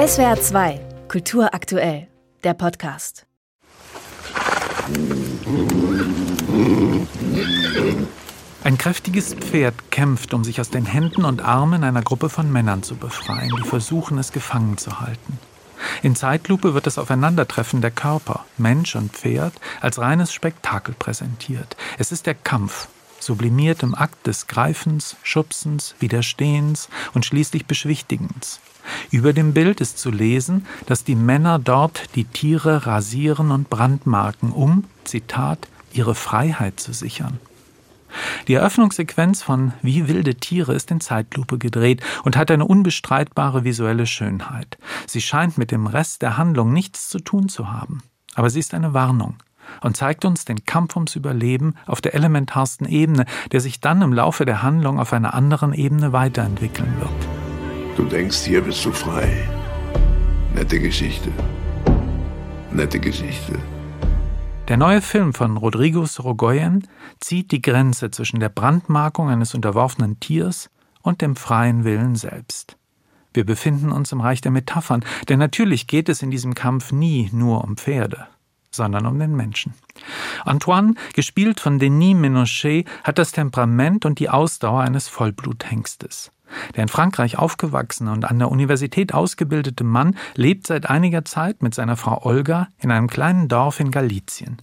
SWR 2, Kultur aktuell, der Podcast. Ein kräftiges Pferd kämpft, um sich aus den Händen und Armen einer Gruppe von Männern zu befreien, die versuchen, es gefangen zu halten. In Zeitlupe wird das Aufeinandertreffen der Körper, Mensch und Pferd, als reines Spektakel präsentiert. Es ist der Kampf, sublimiert im Akt des Greifens, Schubsens, Widerstehens und schließlich Beschwichtigens. Über dem Bild ist zu lesen, dass die Männer dort die Tiere rasieren und brandmarken, um, Zitat, ihre Freiheit zu sichern. Die Eröffnungssequenz von Wie wilde Tiere ist in Zeitlupe gedreht und hat eine unbestreitbare visuelle Schönheit. Sie scheint mit dem Rest der Handlung nichts zu tun zu haben. Aber sie ist eine Warnung und zeigt uns den Kampf ums Überleben auf der elementarsten Ebene, der sich dann im Laufe der Handlung auf einer anderen Ebene weiterentwickeln wird. Du denkst, hier bist du frei. Nette Geschichte. Nette Geschichte. Der neue Film von Rodrigo Sorogoyen zieht die Grenze zwischen der Brandmarkung eines unterworfenen Tiers und dem freien Willen selbst. Wir befinden uns im Reich der Metaphern, denn natürlich geht es in diesem Kampf nie nur um Pferde, sondern um den Menschen. Antoine, gespielt von Denis Menochet, hat das Temperament und die Ausdauer eines Vollbluthengstes. Der in Frankreich aufgewachsene und an der Universität ausgebildete Mann lebt seit einiger Zeit mit seiner Frau Olga in einem kleinen Dorf in Galizien.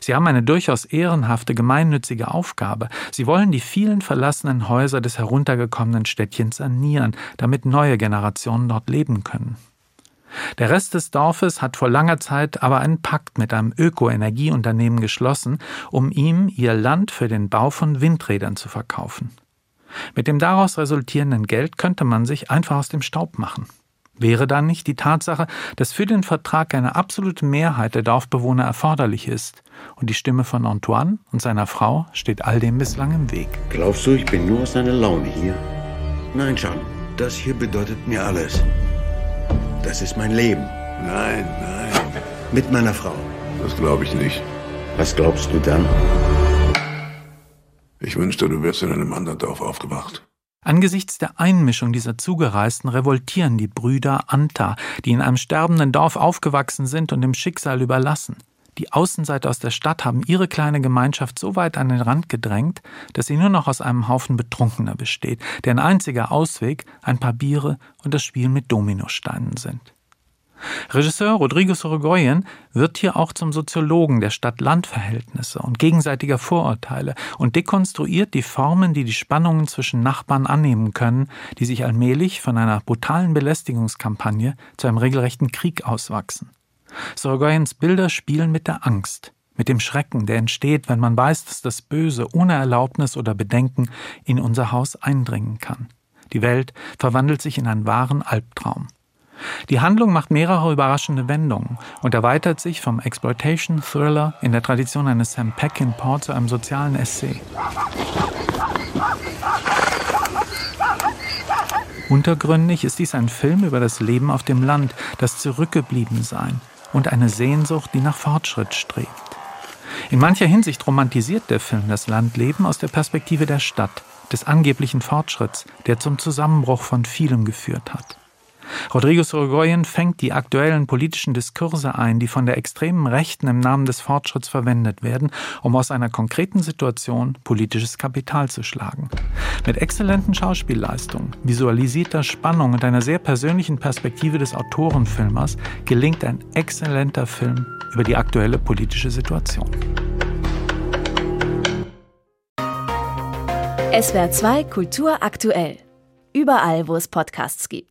Sie haben eine durchaus ehrenhafte gemeinnützige Aufgabe. Sie wollen die vielen verlassenen Häuser des heruntergekommenen Städtchens sanieren, damit neue Generationen dort leben können. Der Rest des Dorfes hat vor langer Zeit aber einen Pakt mit einem Ökoenergieunternehmen geschlossen, um ihm ihr Land für den Bau von Windrädern zu verkaufen. Mit dem daraus resultierenden Geld könnte man sich einfach aus dem Staub machen. Wäre dann nicht die Tatsache, dass für den Vertrag eine absolute Mehrheit der Dorfbewohner erforderlich ist und die Stimme von Antoine und seiner Frau steht all dem bislang im Weg. Glaubst du, ich bin nur aus deiner Laune hier? Nein, John, das hier bedeutet mir alles. Das ist mein Leben. Nein, nein. Mit meiner Frau. Das glaube ich nicht. Was glaubst du dann? Ich wünschte, du wärst in einem anderen Dorf aufgewacht. Angesichts der Einmischung dieser Zugereisten revoltieren die Brüder Anta, die in einem sterbenden Dorf aufgewachsen sind und dem Schicksal überlassen. Die Außenseiter aus der Stadt haben ihre kleine Gemeinschaft so weit an den Rand gedrängt, dass sie nur noch aus einem Haufen Betrunkener besteht, deren einziger Ausweg ein paar Biere und das Spiel mit Dominosteinen sind. Regisseur Rodrigo Sorogoyen wird hier auch zum Soziologen der Stadt-Land-Verhältnisse und gegenseitiger Vorurteile und dekonstruiert die Formen, die die Spannungen zwischen Nachbarn annehmen können, die sich allmählich von einer brutalen Belästigungskampagne zu einem regelrechten Krieg auswachsen. Sorogoyens Bilder spielen mit der Angst, mit dem Schrecken, der entsteht, wenn man weiß, dass das Böse ohne Erlaubnis oder Bedenken in unser Haus eindringen kann. Die Welt verwandelt sich in einen wahren Albtraum. Die Handlung macht mehrere überraschende Wendungen und erweitert sich vom Exploitation-Thriller in der Tradition eines Sam Peckinpah zu einem sozialen Essay. Untergründig ist dies ein Film über das Leben auf dem Land, das Zurückgebliebensein und eine Sehnsucht, die nach Fortschritt strebt. In mancher Hinsicht romantisiert der Film das Landleben aus der Perspektive der Stadt, des angeblichen Fortschritts, der zum Zusammenbruch von vielem geführt hat. Rodrigo Sorogoyen fängt die aktuellen politischen Diskurse ein, die von der extremen Rechten im Namen des Fortschritts verwendet werden, um aus einer konkreten Situation politisches Kapital zu schlagen. Mit exzellenten Schauspielleistungen, visualisierter Spannung und einer sehr persönlichen Perspektive des Autorenfilmers gelingt ein exzellenter Film über die aktuelle politische Situation. SWR 2 Kultur aktuell. Überall, wo es Podcasts gibt.